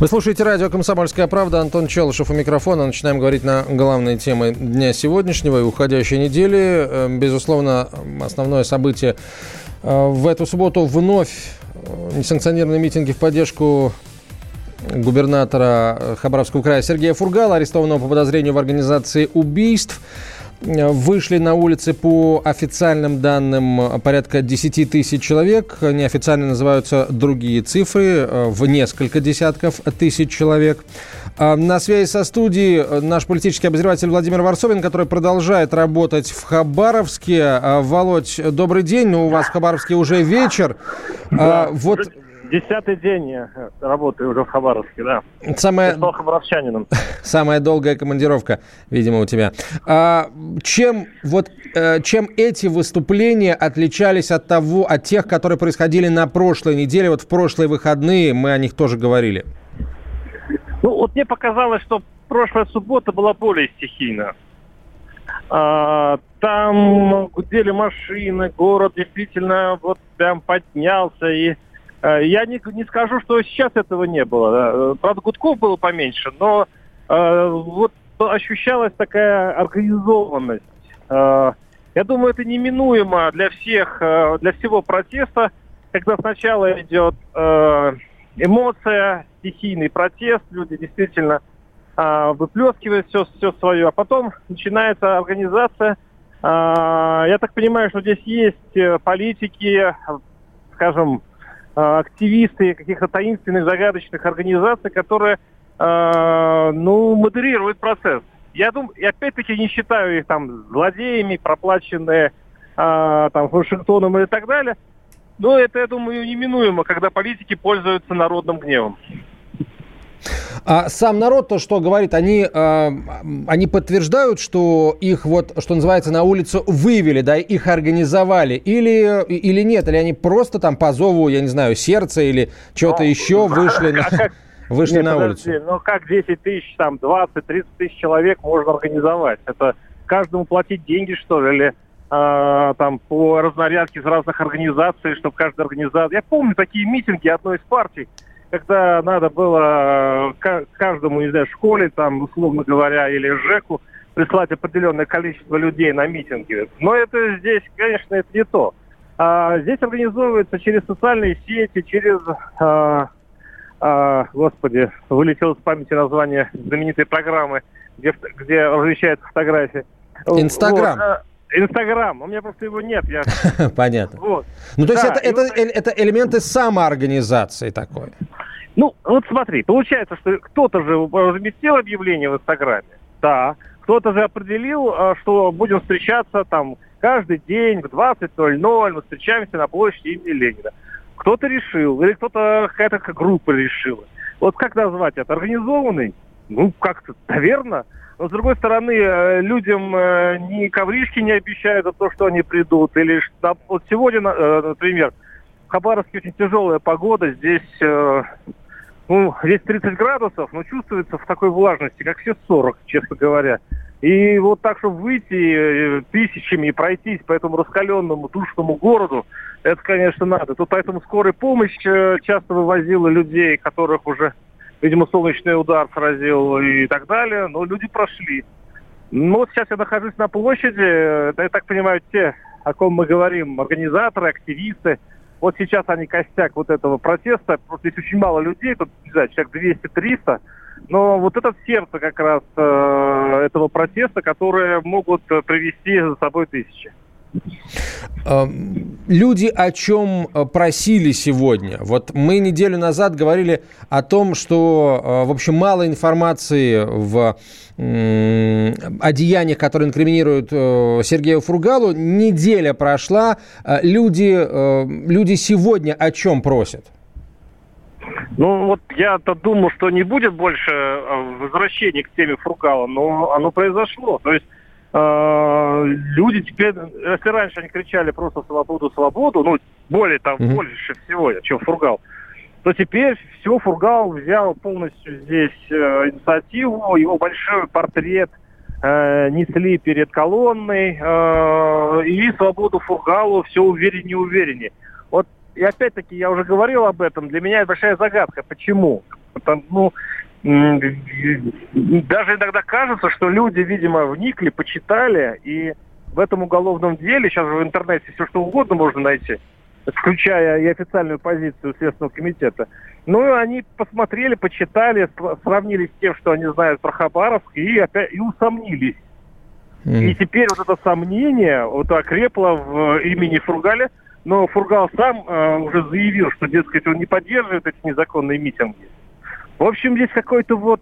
Вы слушаете радио «Комсомольская правда». Антон Челышев у микрофона. Начинаем говорить на главные темы дня сегодняшнего и уходящей недели. Э, безусловно, основное событие э, в эту субботу вновь э, несанкционированные митинги в поддержку губернатора Хабаровского края Сергея Фургала, арестованного по подозрению в организации убийств – Вышли на улицы по официальным данным порядка 10 тысяч человек. Неофициально называются другие цифры, э, в несколько десятков тысяч человек. А, на связи со студией наш политический обозреватель Владимир Варсовин, который продолжает работать в Хабаровске. А, Володь, добрый день. Ну, у вас в Хабаровске уже вечер. А, да, вот Десятый день я работаю уже в Хабаровске, да. Самая... стал хабаровчанином. Самая долгая командировка, видимо, у тебя. А, чем, вот, э, чем эти выступления отличались от того, от тех, которые происходили на прошлой неделе, вот в прошлые выходные, мы о них тоже говорили? Ну, вот мне показалось, что прошлая суббота была более стихийна. А, там гудели машины, город действительно вот прям поднялся и я не, не скажу, что сейчас этого не было. Правда, гудков было поменьше, но э, вот ощущалась такая организованность. Э, я думаю, это неминуемо для всех, э, для всего протеста, когда сначала идет э, эмоция, стихийный протест, люди действительно э, выплескивают все, все свое, а потом начинается организация. Э, я так понимаю, что здесь есть э, политики, скажем, Э, активисты каких-то таинственных, загадочных организаций, которые, э, ну, модерируют процесс. Я думаю, и опять-таки не считаю их там злодеями, проплаченные э, там Вашингтоном и так далее. Но это, я думаю, неминуемо, когда политики пользуются народным гневом. А сам народ-то что говорит? Они, э, они подтверждают, что их вот, что называется, на улицу вывели, да, их организовали, или, или нет? Или они просто там по зову, я не знаю, сердца или что-то еще вышли на... Вышли Нет, на подожди, улицу. Ну как 10 тысяч, там 20-30 тысяч человек можно организовать? Это каждому платить деньги, что ли, или э, там по разнарядке из разных организаций, чтобы каждая организация... Я помню такие митинги одной из партий, когда надо было э, каждому, не знаю, школе, там, условно говоря, или ЖЭКу прислать определенное количество людей на митинги. Но это здесь, конечно, это не то. А здесь организовывается через социальные сети, через, а, а, господи, вылетело с памяти название знаменитой программы, где, где размещаются фотографии. Инстаграм. Вот. Инстаграм, у меня просто его нет. Я... Понятно. Вот. Ну, то есть да, это, это, вот... это элементы самоорганизации такой? Ну, вот смотри, получается, что кто-то же разместил объявление в Инстаграме, да, кто-то же определил, а, что будем встречаться там каждый день в 20.00, мы встречаемся на площади имени Ленина. Кто-то решил, или кто-то, какая-то группа решила. Вот как назвать это? Организованный? Ну, как-то, наверное. Но, с другой стороны, э, людям э, ни ковришки не обещают за то, что они придут. Или вот сегодня, э, например, в Хабаровске очень тяжелая погода. Здесь, ну, здесь 30 градусов, но чувствуется в такой влажности, как все 40, честно говоря. И вот так, чтобы выйти тысячами и пройтись по этому раскаленному, душному городу, это, конечно, надо. Тут поэтому скорая помощь часто вывозила людей, которых уже видимо, солнечный удар сразил и так далее, но люди прошли. Ну вот сейчас я нахожусь на площади, это, я так понимаю, те, о ком мы говорим, организаторы, активисты. Вот сейчас они костяк вот этого протеста. Просто здесь очень мало людей, тут, не знаю, человек 200-300. Но вот это сердце как раз э, этого протеста, которые могут привести за собой тысячи. Люди о чем э, просили сегодня? Вот мы неделю назад говорили о том, что, э, в общем, мало информации в о деяниях, которые инкриминируют э, Сергею Фургалу. Неделя прошла. Люди, люди сегодня о чем просят? Ну, вот я-то думал, что не будет больше возвращения к теме Фургала, но оно произошло. То есть люди теперь, если раньше они кричали просто свободу, свободу, ну, более там, mm-hmm. больше всего, чем Фургал, то теперь все, Фургал взял полностью здесь э, инициативу, его большой портрет э, несли перед колонной, э, и свободу Фургалу все увереннее и увереннее. Вот, и опять-таки, я уже говорил об этом, для меня это большая загадка. Почему? Потому, ну, даже иногда кажется, что люди, видимо, вникли, почитали, и в этом уголовном деле, сейчас в интернете все что угодно можно найти, включая и официальную позицию Следственного комитета. Ну, они посмотрели, почитали, сравнили с тем, что они знают про Хабаровск, и опять и усомнились. Mm. И теперь вот это сомнение вот окрепло в имени Фургаля, но Фургал сам э, уже заявил, что, дескать, он не поддерживает эти незаконные митинги. В общем, здесь какой-то вот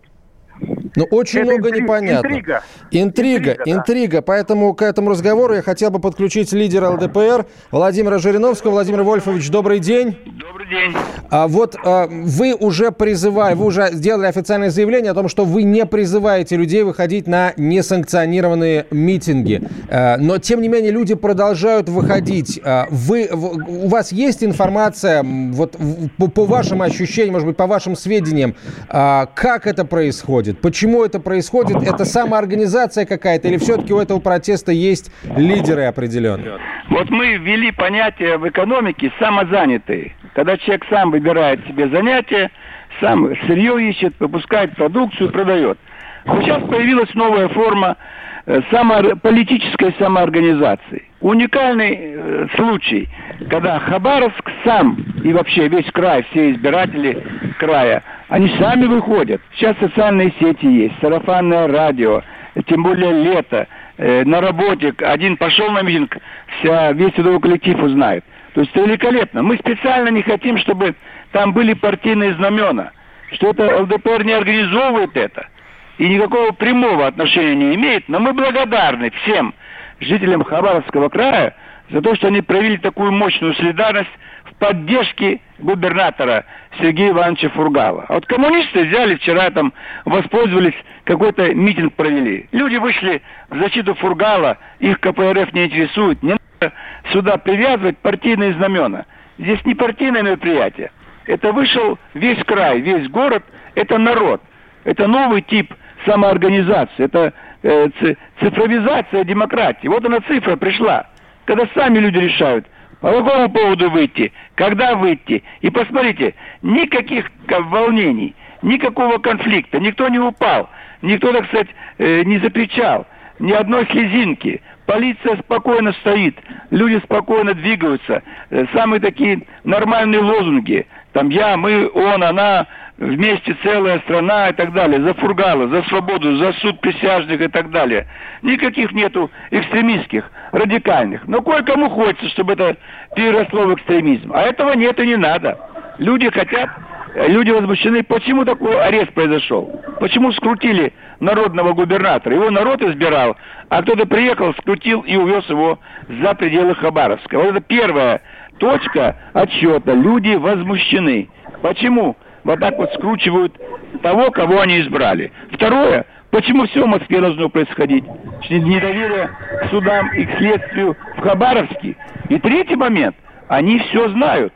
ну, очень Это много интри... непонятно. Интрига. Интрига, интрига, интрига. Да. Поэтому к этому разговору я хотел бы подключить лидера ЛДПР Владимира Жириновского. Владимир Вольфович, добрый день. Добрый день. А вот а, вы уже призывали, вы уже сделали официальное заявление о том, что вы не призываете людей выходить на несанкционированные митинги. А, но, тем не менее, люди продолжают выходить. А, вы, в, у вас есть информация, вот по, по вашим ощущениям, может быть, по вашим сведениям, а, как это происходит? Происходит? Почему это происходит? Это самоорганизация какая-то или все-таки у этого протеста есть лидеры определенные? Вот мы ввели понятие в экономике самозанятые. Когда человек сам выбирает себе занятие, сам сырье ищет, выпускает продукцию, продает. Сейчас появилась новая форма э, само, политической самоорганизации. Уникальный э, случай, когда Хабаровск сам и вообще весь край, все избиратели края они сами выходят. Сейчас социальные сети есть, сарафанное радио, тем более лето. Э, на работе один пошел на митинг, вся, весь трудовой коллектив узнает. То есть великолепно. Мы специально не хотим, чтобы там были партийные знамена. Что это ЛДПР не организовывает это. И никакого прямого отношения не имеет. Но мы благодарны всем жителям Хабаровского края за то, что они проявили такую мощную солидарность поддержки губернатора Сергея Ивановича Фургала. А вот коммунисты взяли вчера там, воспользовались, какой-то митинг провели. Люди вышли в защиту Фургала, их КПРФ не интересует. Не надо сюда привязывать партийные знамена. Здесь не партийное мероприятие. Это вышел весь край, весь город, это народ. Это новый тип самоорганизации, это цифровизация демократии. Вот она цифра пришла, когда сами люди решают – по какому поводу выйти? Когда выйти? И посмотрите, никаких волнений, никакого конфликта, никто не упал, никто, так сказать, э, не запричал, ни одной слезинки. Полиция спокойно стоит, люди спокойно двигаются. Э, самые такие нормальные лозунги. Там я, мы, он, она, вместе целая страна и так далее, за Фургала, за свободу, за суд присяжных и так далее. Никаких нету экстремистских, радикальных. Но кое-кому хочется, чтобы это переросло в экстремизм. А этого нет и не надо. Люди хотят, люди возмущены. Почему такой арест произошел? Почему скрутили народного губернатора? Его народ избирал, а кто-то приехал, скрутил и увез его за пределы Хабаровска. Вот это первая точка отсчета. Люди возмущены. Почему? вот так вот скручивают того, кого они избрали. Второе, почему все в Москве должно происходить? Недоверие к судам и к следствию в Хабаровске. И третий момент, они все знают.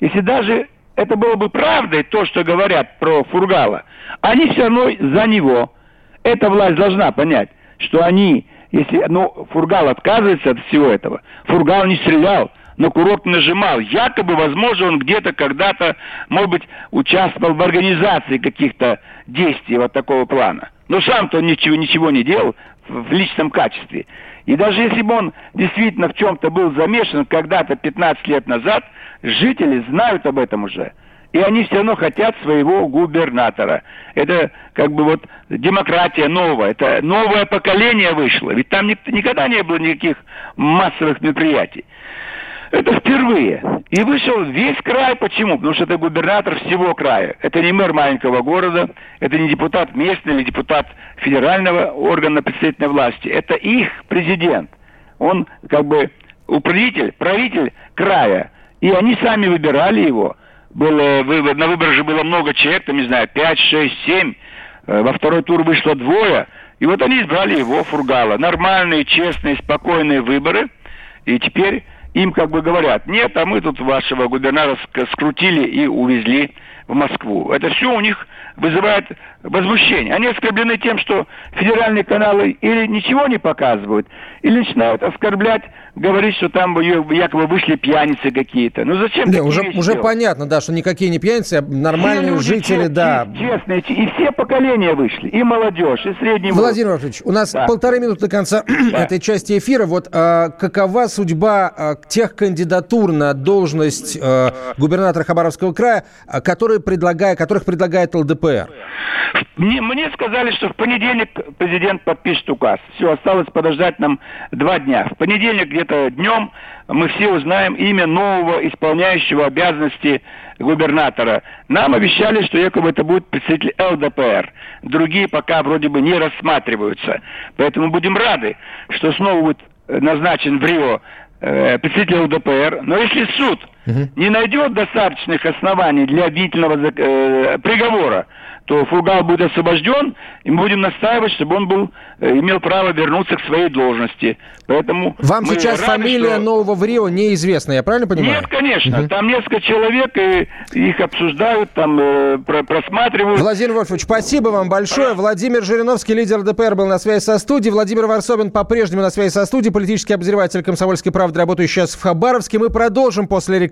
Если даже это было бы правдой, то, что говорят про Фургала, они все равно за него. Эта власть должна понять, что они, если ну, Фургал отказывается от всего этого, Фургал не стрелял, на курок нажимал. Якобы, возможно, он где-то когда-то, может быть, участвовал в организации каких-то действий вот такого плана. Но сам-то он ничего, ничего не делал в личном качестве. И даже если бы он действительно в чем-то был замешан когда-то 15 лет назад, жители знают об этом уже. И они все равно хотят своего губернатора. Это как бы вот демократия новая. Это новое поколение вышло. Ведь там никогда не было никаких массовых мероприятий. Это впервые. И вышел весь край. Почему? Потому что это губернатор всего края. Это не мэр маленького города, это не депутат местный или депутат федерального органа представительной власти. Это их президент. Он как бы управитель, правитель края. И они сами выбирали его. было, на выборах же было много человек, там, не знаю, 5, 6, 7. Во второй тур вышло двое. И вот они избрали его, Фургала. Нормальные, честные, спокойные выборы. И теперь им как бы говорят, нет, а мы тут вашего губернатора скрутили и увезли в Москву. Это все у них вызывает возмущение. Они оскорблены тем, что федеральные каналы или ничего не показывают, или начинают оскорблять, говорить, что там якобы вышли пьяницы какие-то. Ну зачем не, уже, уже понятно, да, что никакие не пьяницы, а нормальные люди, жители, чест, да. Честные, и все поколения вышли, и молодежь, и средний Владимир Владимирович, у нас да. полторы минуты до конца да. этой части эфира. Вот а, какова судьба а, тех кандидатур на должность а, губернатора Хабаровского края, а, которые предлагает, которых предлагает ЛДПР? Мне, мне сказали, что в понедельник президент подпишет указ. Все, осталось подождать нам два дня. В понедельник где-то днем мы все узнаем имя нового исполняющего обязанности губернатора. Нам обещали, что якобы это будет представитель ЛДПР. Другие пока вроде бы не рассматриваются. Поэтому будем рады, что снова будет назначен в Рио э, представитель ЛДПР. Но если суд угу. не найдет достаточных оснований для обвинительного э, приговора, то Фургал будет освобожден, и мы будем настаивать, чтобы он был, э, имел право вернуться к своей должности. Поэтому Вам сейчас рады, фамилия что... нового в Рио неизвестна, я правильно понимаю? Нет, конечно. Угу. Там несколько человек, и их обсуждают, там э, просматривают. Владимир Вольфович, спасибо вам большое. Владимир Жириновский, лидер ДПР, был на связи со студией. Владимир Варсобин по-прежнему на связи со студией, политический обозреватель «Комсомольской правды», работающий сейчас в Хабаровске. Мы продолжим после рекламы.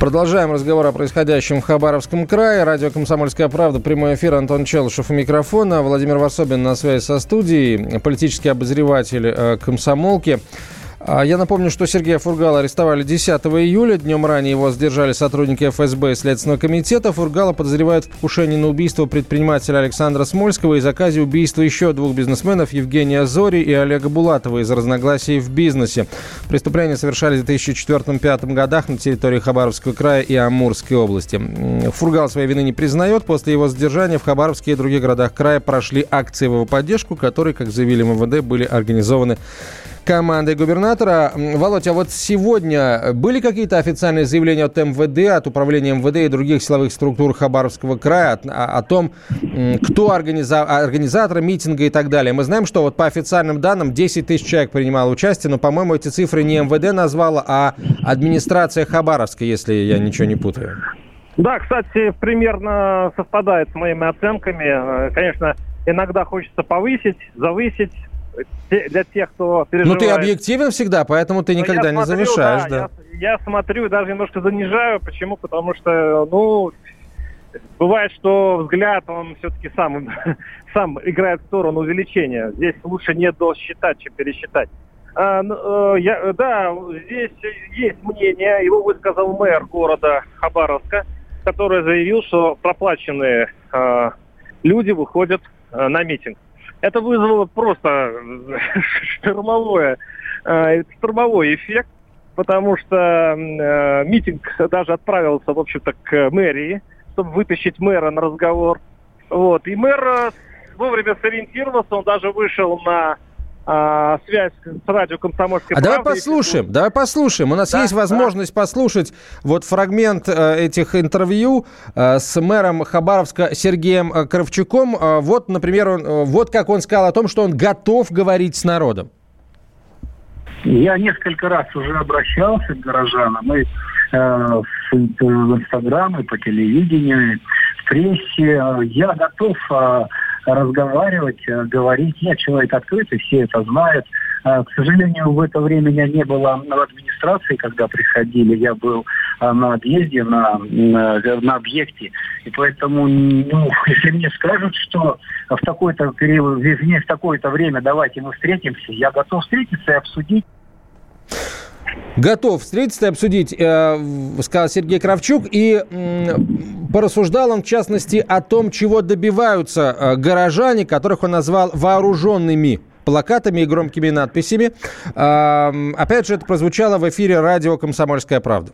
Продолжаем разговор о происходящем в Хабаровском крае. Радио «Комсомольская правда», прямой эфир, Антон Челышев у микрофона. Владимир Варсобин на связи со студией, политический обозреватель э, «Комсомолки». А, я напомню, что Сергея Фургала арестовали 10 июля. Днем ранее его задержали сотрудники ФСБ и Следственного комитета. Фургала подозревают в покушении на убийство предпринимателя Александра Смольского и заказе убийства еще двух бизнесменов Евгения Зори и Олега Булатова из разногласий в бизнесе. Преступления совершались в 2004-2005 годах на территории Хабаровского края и Амурской области. Фургал своей вины не признает. После его задержания в Хабаровске и других городах края прошли акции в его поддержку, которые, как заявили МВД, были организованы командой губернатора. Володь, а вот сегодня были какие-то официальные заявления от МВД, от управления МВД и других силовых структур Хабаровского края о, о том, кто организа, организатор митинга и так далее? Мы знаем, что вот по официальным данным 10 тысяч человек принимало участие, но, по-моему, эти цифры не МВД назвала, а администрация Хабаровска, если я ничего не путаю. Да, кстати, примерно совпадает с моими оценками. Э, конечно, иногда хочется повысить, завысить, для тех, кто переживает. Ну, ты объективен всегда, поэтому ты никогда не смотрю, замешаешь, да. да. Я, я смотрю и даже немножко занижаю. Почему? Потому что, ну, бывает, что взгляд, он все-таки сам, сам играет в сторону увеличения. Здесь лучше не досчитать, чем пересчитать. А, ну, э, я, да, здесь есть мнение, его высказал мэр города Хабаровска, который заявил, что проплаченные э, люди выходят э, на митинг. Это вызвало просто штурмовое, э, штурмовой эффект, потому что э, митинг даже отправился, в общем-то, к мэрии, чтобы вытащить мэра на разговор. Вот. И мэр э, вовремя сориентировался, он даже вышел на а, связь с радио «Комсомольской А давай послушаем, давай послушаем. У нас да, есть возможность да. послушать вот фрагмент э, этих интервью э, с мэром Хабаровска Сергеем э, Кравчуком. Э, вот, например, он, э, вот как он сказал о том, что он готов говорить с народом. Я несколько раз уже обращался к горожанам и э, в, в Инстаграм, и по телевидению, и в прессе. Я готов э, разговаривать, э, говорить. Я человек открытый, все это знают. Э, к сожалению, в это время меня не было в администрации, когда приходили. Я был на объезде, на, на, на объекте. И поэтому, ну, если мне скажут, что в такой-то период, в такое-то время давайте мы встретимся, я готов встретиться и обсудить Готов встретиться и обсудить, э, сказал Сергей Кравчук. И порассуждал он, в частности, о том, чего добиваются э, горожане, которых он назвал вооруженными плакатами и громкими надписями. Э, опять же, это прозвучало в эфире радио «Комсомольская правда».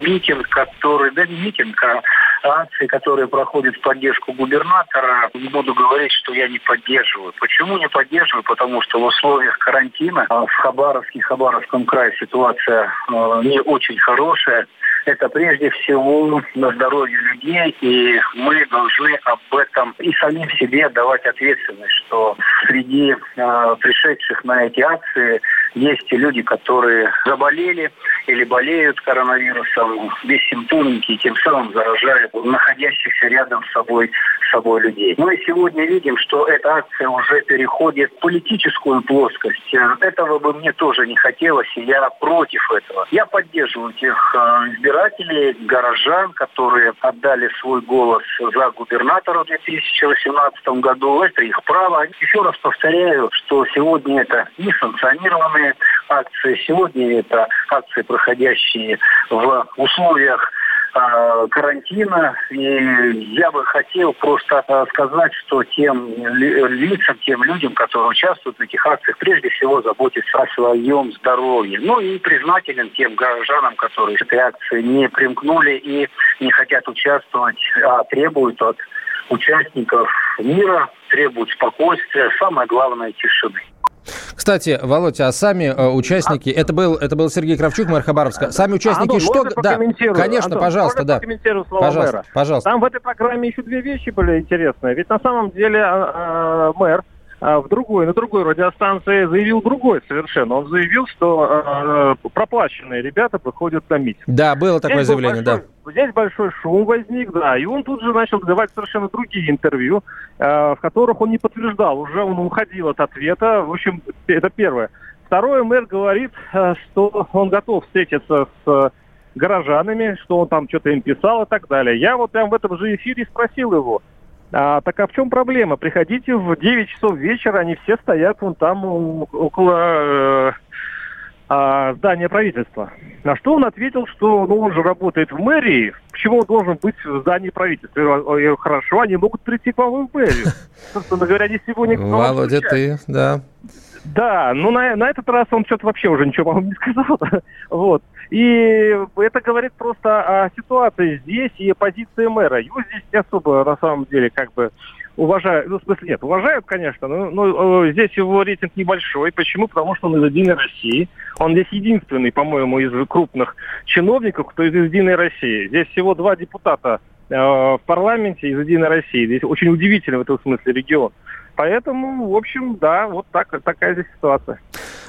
Митинг, который, да митинг, а акции, которые проходят в поддержку губернатора, не буду говорить, что я не поддерживаю. Почему не поддерживаю? Потому что в условиях карантина а, в Хабаровске, Хабаровском крае ситуация а, не очень хорошая это прежде всего на здоровье людей, и мы должны об этом и самим себе давать ответственность, что среди э, пришедших на эти акции есть люди, которые заболели или болеют коронавирусом, бессимптомники, и тем самым заражают находящихся рядом с собой, с собой людей. Мы сегодня видим, что эта акция уже переходит в политическую плоскость. Этого бы мне тоже не хотелось, и я против этого. Я поддерживаю тех э, избирателей, горожан, которые отдали свой голос за губернатора в 2018 году. Это их право. Еще раз повторяю, что сегодня это несанкционированные разные акции. Сегодня это акции, проходящие в условиях карантина. И я бы хотел просто сказать, что тем лицам, тем людям, которые участвуют в этих акциях, прежде всего заботиться о своем здоровье. Ну и признателен тем гражданам, которые к этой акции не примкнули и не хотят участвовать, а требуют от участников мира, требуют спокойствия, самое главное – тишины. Кстати, Володя, а сами э, участники, а... это был это был Сергей Кравчук, мэр Хабаровска. Сами участники Антон, что? Да, конечно, Антон, пожалуйста, да. пожалуйста, мэра? пожалуйста. Там в этой программе еще две вещи были интересные. Ведь на самом деле э, мэр а, в другой, на другой радиостанции заявил другой совершенно. Он заявил, что э, проплаченные ребята приходят на митинг. Да, было такое здесь заявление, большой, да. Здесь большой шум возник, да, и он тут же начал давать совершенно другие интервью, э, в которых он не подтверждал, уже он уходил от ответа. В общем, это первое. Второе, мэр говорит, э, что он готов встретиться с горожанами, что он там что-то им писал и так далее. Я вот прям в этом же эфире спросил его – а, так а в чем проблема? Приходите в 9 часов вечера, они все стоят вон там около э, э, здания правительства. На что он ответил, что ну, он же работает в мэрии, почему он должен быть в здании правительства? Я говорю, хорошо, они могут прийти к вам в мэрию. Собственно говоря, они сегодня... Володя, ты, да. Да, ну на, на этот раз он что-то вообще уже ничего, по-моему, не сказал. вот. И это говорит просто о ситуации здесь и позиции мэра. Его здесь не особо, на самом деле, как бы уважают, ну, в смысле, нет, уважают, конечно, но, но здесь его рейтинг небольшой. Почему? Потому что он из «Единой России». Он здесь единственный, по-моему, из крупных чиновников, кто из «Единой России». Здесь всего два депутата э, в парламенте из «Единой России». Здесь очень удивительный в этом смысле регион. Поэтому, в общем, да, вот так, такая здесь ситуация.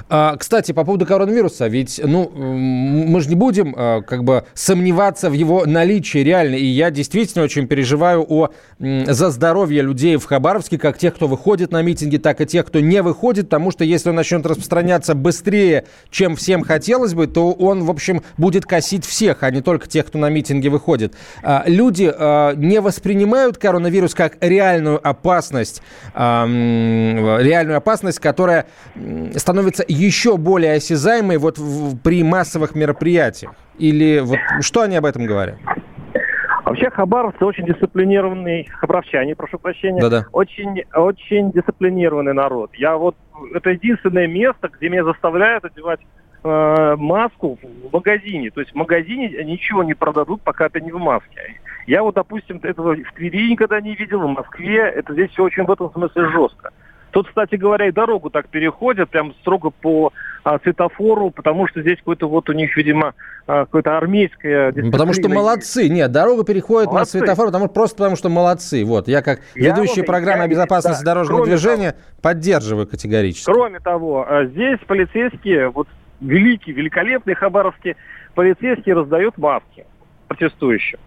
А, кстати, по поводу коронавируса, ведь, ну, мы же не будем а, как бы сомневаться в его наличии реально. И я действительно очень переживаю о, за здоровье людей в Хабаровске, как тех, кто выходит на митинги, так и тех, кто не выходит, потому что если он начнет распространяться быстрее, чем всем хотелось бы, то он, в общем, будет косить всех, а не только тех, кто на митинги выходит. А, люди а, не воспринимают коронавирус как реальную опасность, а, реальную опасность, которая становится еще более осязаемой вот в, при массовых мероприятиях? Или вот что они об этом говорят? Вообще хабаровцы очень дисциплинированный, хабаровчане, прошу прощения, Да-да. очень, очень дисциплинированный народ. Я вот, это единственное место, где меня заставляют одевать э, маску в магазине. То есть в магазине ничего не продадут, пока ты не в маске. Я вот, допустим, этого в Твери никогда не видел, в Москве. Это здесь все очень в этом смысле жестко. Тут, кстати говоря, и дорогу так переходят, прям строго по а, светофору, потому что здесь какой-то вот у них, видимо, а, какое-то армейское... Потому что молодцы. Нет, дорога переходит молодцы. на светофор, потому, просто потому что молодцы. Вот, я как я ведущий вот, программы я, безопасности да, дорожного движения того, поддерживаю категорически. Кроме того, а, здесь полицейские, вот великие, великолепные хабаровские полицейские раздают маски протестующим.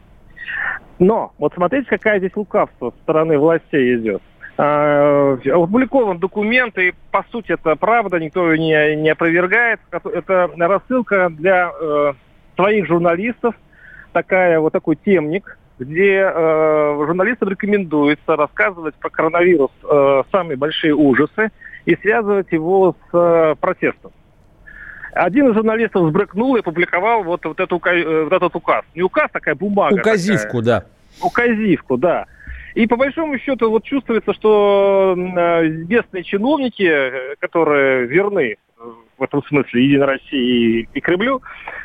Но вот смотрите, какая здесь лукавство со стороны властей идет. Э, опубликован документ, и по сути это правда, никто ее не, не опровергает. Это рассылка для э, своих журналистов, такая, вот такой темник, где э, журналистам рекомендуется рассказывать про коронавирус э, самые большие ужасы и связывать его с э, протестом. Один из журналистов сбрыкнул и опубликовал вот, вот, эту, э, вот этот указ. Не указ, такая бумага. Указивку, такая. да. Указивку, да. И по большому счету вот чувствуется, что э, местные чиновники, э, которые верны в этом смысле Единой России и Кремлю,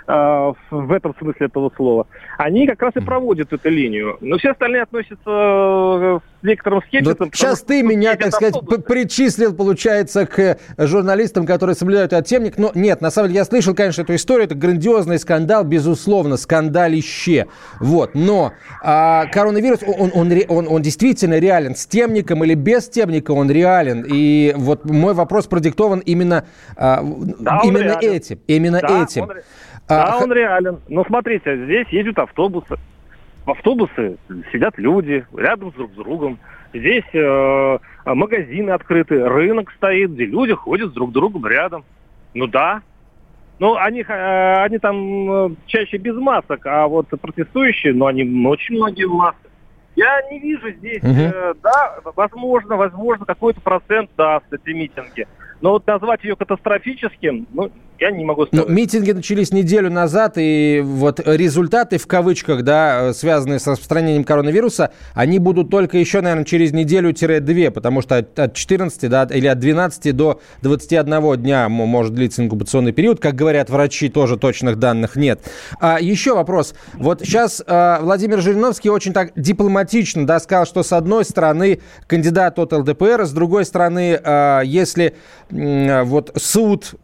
э, в этом смысле этого слова, они как раз и проводят эту линию. Но все остальные относятся э, некоторым скепсисом. Сейчас ты меня, так сказать, причислил, получается, к журналистам, которые соблюдают этот темник. Но нет, на самом деле я слышал, конечно, эту историю. Это грандиозный скандал, безусловно, скандалище. Вот. Но а, коронавирус, он, он, он, он действительно реален. С темником или без темника он реален. И вот мой вопрос продиктован именно а, да, именно реален. этим. Именно да, этим. Он, а, да, он реален. Но смотрите, здесь ездят автобусы. В автобусы сидят люди рядом друг с другом. Здесь э, магазины открыты, рынок стоит, где люди ходят друг с другом рядом. Ну да. Ну, они, э, они там э, чаще без масок, а вот протестующие, ну, они очень многие в масках. Я не вижу здесь, угу. э, да, возможно, возможно, какой-то процент даст эти митинги. Но вот назвать ее катастрофическим, ну, я не могу сказать. Ну, митинги начались неделю назад, и вот результаты, в кавычках, да, связанные с распространением коронавируса, они будут только еще, наверное, через неделю-две, потому что от 14, да, или от 12 до 21 дня может длиться инкубационный период. Как говорят врачи, тоже точных данных нет. А еще вопрос. Вот сейчас а, Владимир Жириновский очень так дипломатично, да, сказал, что с одной стороны кандидат от ЛДПР, с другой стороны, а, если вот суд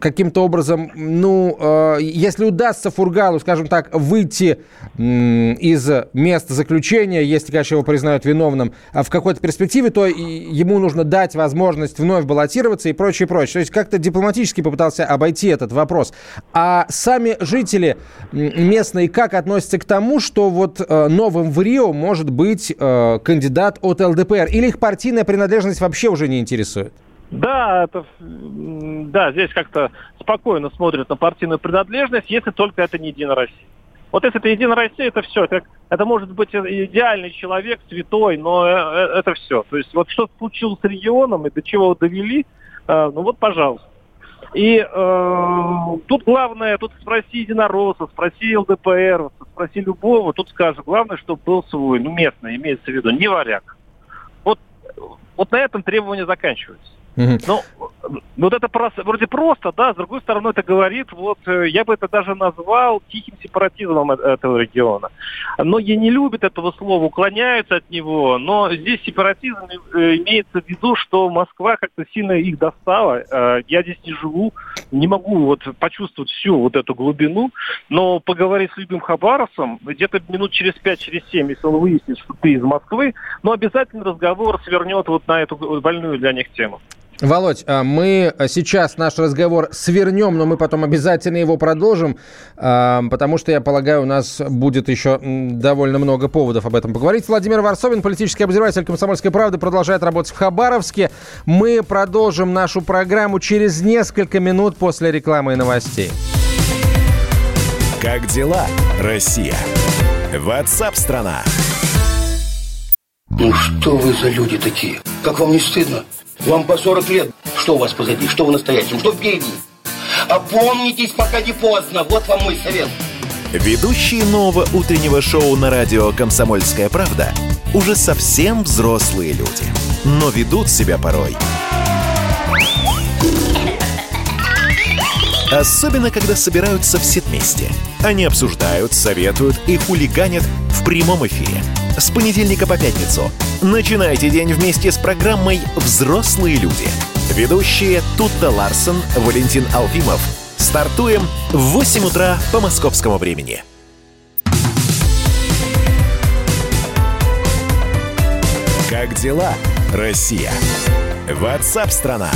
каким-то образом, ну, э, если удастся Фургалу, скажем так, выйти из места заключения, если, конечно, его признают виновным, а в какой-то перспективе, то ему нужно дать возможность вновь баллотироваться и прочее, прочее. То есть как-то дипломатически попытался обойти этот вопрос. А сами жители местные как относятся к тому, что вот э, новым в Рио может быть э, кандидат от ЛДПР? Или их партийная принадлежность вообще уже не интересует? Да, это, да, здесь как-то спокойно смотрят на партийную принадлежность, если только это не Единая Россия. Вот если это Единая Россия, это все. Это, это может быть идеальный человек, святой, но э, э, это все. То есть вот что случилось с регионом и до чего довели, э, ну вот, пожалуйста. И э, тут главное, тут спроси единоросса, спроси ЛДПР, спроси любого, тут скажут, главное, чтобы был свой, ну местный, имеется в виду, не варяг. Вот, вот на этом требования заканчиваются. Ну, вот это просто, вроде просто, да, с другой стороны, это говорит, вот, э, я бы это даже назвал тихим сепаратизмом этого региона. Многие не любят этого слова, уклоняются от него, но здесь сепаратизм э, имеется в виду, что Москва как-то сильно их достала. Э, я здесь не живу, не могу вот почувствовать всю вот эту глубину, но поговорить с любым хабаровцем, где-то минут через пять, через семь, если он выяснит, что ты из Москвы, но обязательно разговор свернет вот на эту больную для них тему. Володь, а мы сейчас наш разговор свернем, но мы потом обязательно его продолжим, а, потому что, я полагаю, у нас будет еще довольно много поводов об этом поговорить. Владимир Варсовин, политический обозреватель «Комсомольской правды», продолжает работать в Хабаровске. Мы продолжим нашу программу через несколько минут после рекламы и новостей. Как дела, Россия? Ватсап-страна! Ну что вы за люди такие? Как вам не стыдно? Вам по 40 лет. Что у вас позади? Что в настоящем? Что впереди? Опомнитесь, пока не поздно. Вот вам мой совет. Ведущие нового утреннего шоу на радио «Комсомольская правда» уже совсем взрослые люди. Но ведут себя порой. Особенно, когда собираются все вместе. Они обсуждают, советуют и хулиганят в прямом эфире – с понедельника по пятницу. Начинайте день вместе с программой «Взрослые люди». Ведущие Тутта Ларсон, Валентин Алфимов. Стартуем в 8 утра по московскому времени. Как дела, Россия? Ватсап-страна!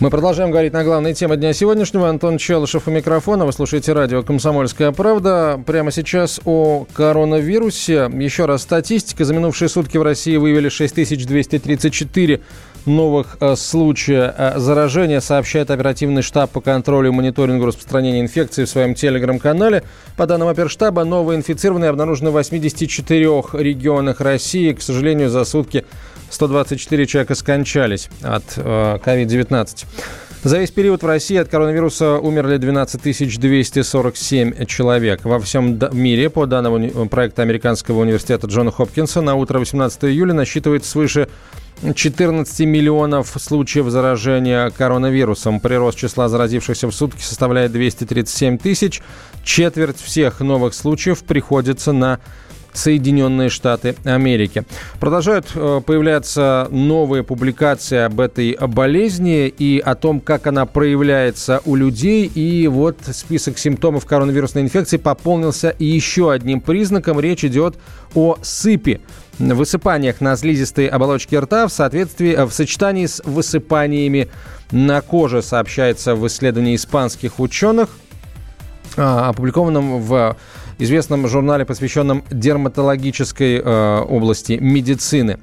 Мы продолжаем говорить на главные темы дня сегодняшнего. Антон Челышев у микрофона. Вы слушаете радио «Комсомольская правда». Прямо сейчас о коронавирусе. Еще раз статистика. За минувшие сутки в России выявили 6234 новых э, случая э, заражения, сообщает оперативный штаб по контролю и мониторингу распространения инфекции в своем телеграм-канале. По данным оперштаба, новые инфицированные обнаружены в 84 регионах России. К сожалению, за сутки 124 человека скончались от COVID-19. За весь период в России от коронавируса умерли 12 247 человек. Во всем мире, по данным проекта Американского университета Джона Хопкинса, на утро 18 июля насчитывается свыше 14 миллионов случаев заражения коронавирусом. Прирост числа заразившихся в сутки составляет 237 тысяч. Четверть всех новых случаев приходится на Соединенные Штаты Америки. Продолжают э, появляться новые публикации об этой болезни и о том, как она проявляется у людей. И вот список симптомов коронавирусной инфекции пополнился еще одним признаком. Речь идет о сыпи высыпаниях на слизистой оболочке рта в соответствии э, в сочетании с высыпаниями на коже, сообщается в исследовании испанских ученых, а, опубликованном в известном журнале, посвященном дерматологической э, области медицины.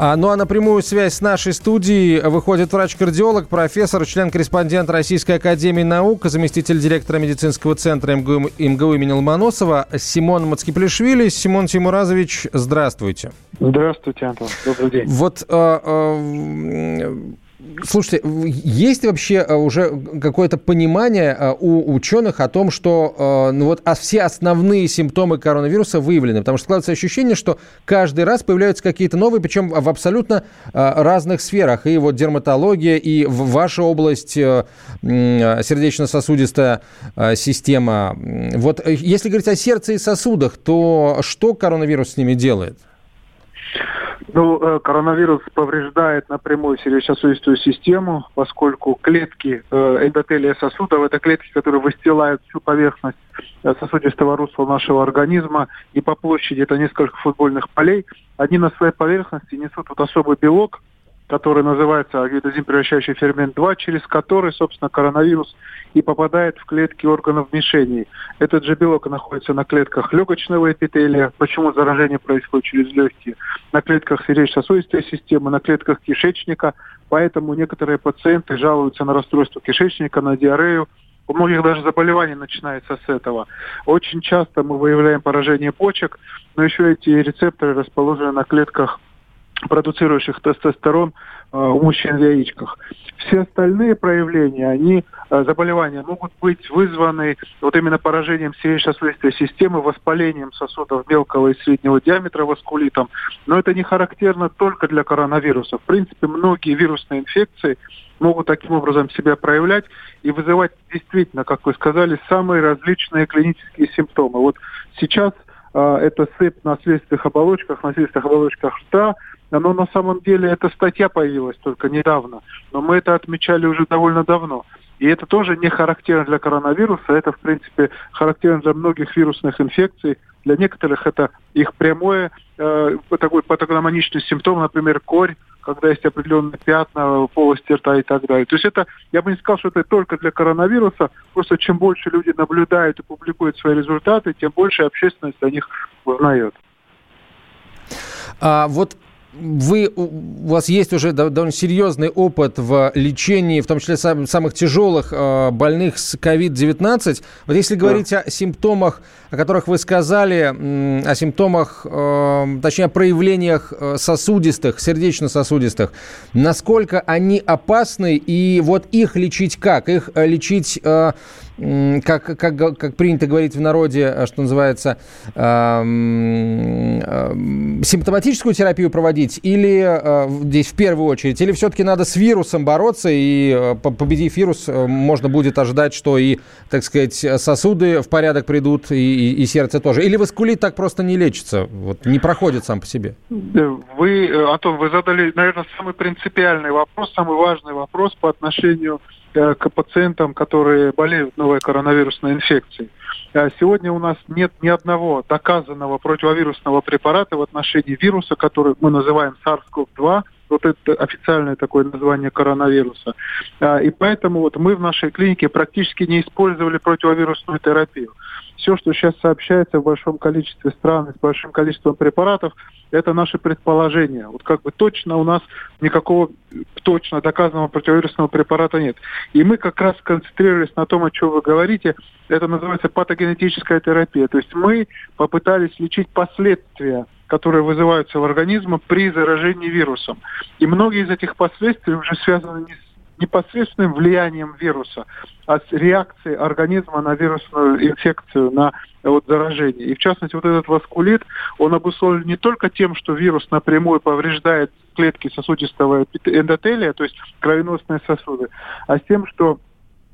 А, ну а на прямую связь с нашей студией выходит врач-кардиолог, профессор, член-корреспондент Российской Академии Наук, заместитель директора медицинского центра МГУ, МГУ имени Ломоносова Симон Мацкиплишвили. Симон Тимуразович, здравствуйте. Здравствуйте, Антон. Добрый день. Вот э, э, Слушайте, есть вообще э, уже какое-то понимание э, у ученых о том, что э, ну вот, а все основные симптомы коронавируса выявлены? Потому что складывается ощущение, что каждый раз появляются какие-то новые, причем в абсолютно разных сферах. И вот дерматология, и ваша область, сердечно-сосудистая система. Вот если говорить о сердце и сосудах, то что коронавирус с ними делает? Ну, э, коронавирус повреждает напрямую сердечно-сосудистую систему, поскольку клетки э, эндотелия сосудов – это клетки, которые выстилают всю поверхность э, сосудистого русла нашего организма, и по площади это несколько футбольных полей. Они на своей поверхности несут вот особый белок, который называется агидозин превращающий фермент 2, через который, собственно, коронавирус и попадает в клетки органов мишеней. Этот же белок находится на клетках легочного эпителия. Почему заражение происходит через легкие? На клетках сердечно-сосудистой системы, на клетках кишечника. Поэтому некоторые пациенты жалуются на расстройство кишечника, на диарею. У многих даже заболевание начинается с этого. Очень часто мы выявляем поражение почек, но еще эти рецепторы расположены на клетках продуцирующих тестостерон э, у мужчин в яичках. Все остальные проявления, они, э, заболевания могут быть вызваны вот именно поражением сердечно-сосудистой системы, воспалением сосудов мелкого и среднего диаметра васкулитом. Но это не характерно только для коронавируса. В принципе, многие вирусные инфекции могут таким образом себя проявлять и вызывать действительно, как вы сказали, самые различные клинические симптомы. Вот сейчас это сыпь на слизистых оболочках, на слизистых оболочках рта, оно на самом деле, эта статья появилась только недавно, но мы это отмечали уже довольно давно. И это тоже не характерно для коронавируса, это, в принципе, характерно для многих вирусных инфекций. Для некоторых это их прямое э, такой патогномоничный симптом, например, корь, когда есть определенные пятна полости рта и так далее. То есть это, я бы не сказал, что это только для коронавируса, просто чем больше люди наблюдают и публикуют свои результаты, тем больше общественность о них узнает. А вот вы, у вас есть уже довольно серьезный опыт в лечении, в том числе самых тяжелых э, больных с COVID-19. Вот если говорить да. о симптомах, о которых вы сказали, о симптомах, э, точнее, о проявлениях э, сосудистых, сердечно-сосудистых, насколько они опасны и вот их лечить как? Их лечить как, как, как принято говорить в народе, э, что называется, э, э, симптоматическую терапию проводить или э, здесь в первую очередь, или все-таки надо с вирусом бороться и э, победив вирус, э, можно будет ожидать, что и, так сказать, сосуды в порядок придут и, и, и сердце тоже. Или васкулит так просто не лечится, вот, не проходит сам по себе? Вы, Антон, вы задали, наверное, самый принципиальный вопрос, самый важный вопрос по отношению Э, к пациентам, которые болеют новой коронавирусной инфекцией. А сегодня у нас нет ни одного доказанного противовирусного препарата в отношении вируса, который мы называем SARS-CoV-2, вот это официальное такое название коронавируса. А, и поэтому вот мы в нашей клинике практически не использовали противовирусную терапию. Все, что сейчас сообщается в большом количестве стран с большим количеством препаратов, это наши предположения. Вот как бы точно у нас никакого точно доказанного противовирусного препарата нет. И мы как раз концентрировались на том, о чем вы говорите. Это называется патогенетическая терапия. То есть мы попытались лечить последствия которые вызываются в организме при заражении вирусом. И многие из этих последствий уже связаны не непосредственным влиянием вируса, а с реакцией организма на вирусную инфекцию, на вот, заражение. И в частности, вот этот васкулит, он обусловлен не только тем, что вирус напрямую повреждает клетки сосудистого эндотелия, то есть кровеносные сосуды, а с тем, что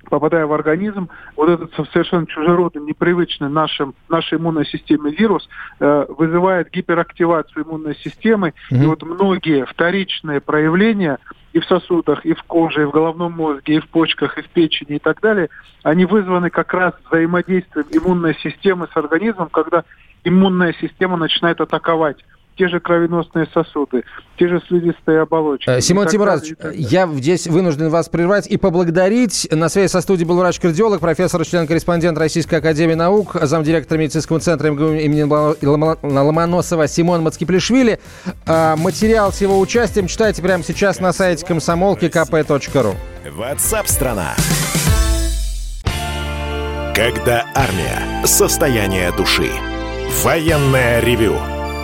попадая в организм, вот этот совершенно чужеродный, непривычный нашим, нашей иммунной системе вирус э, вызывает гиперактивацию иммунной системы. Mm-hmm. И вот многие вторичные проявления и в сосудах, и в коже, и в головном мозге, и в почках, и в печени и так далее, они вызваны как раз взаимодействием иммунной системы с организмом, когда иммунная система начинает атаковать те же кровеносные сосуды, те же слизистые оболочки. Э, Симон Тимуразович, я здесь вынужден вас прервать и поблагодарить. На связи со студией был врач-кардиолог, профессор, член-корреспондент Российской Академии Наук, замдиректора медицинского центра имени Ломоносова Симон Мацкиплишвили. А, материал с его участием читайте прямо сейчас на сайте комсомолки kp.ru. WhatsApp страна. Когда армия. Состояние души. Военное ревю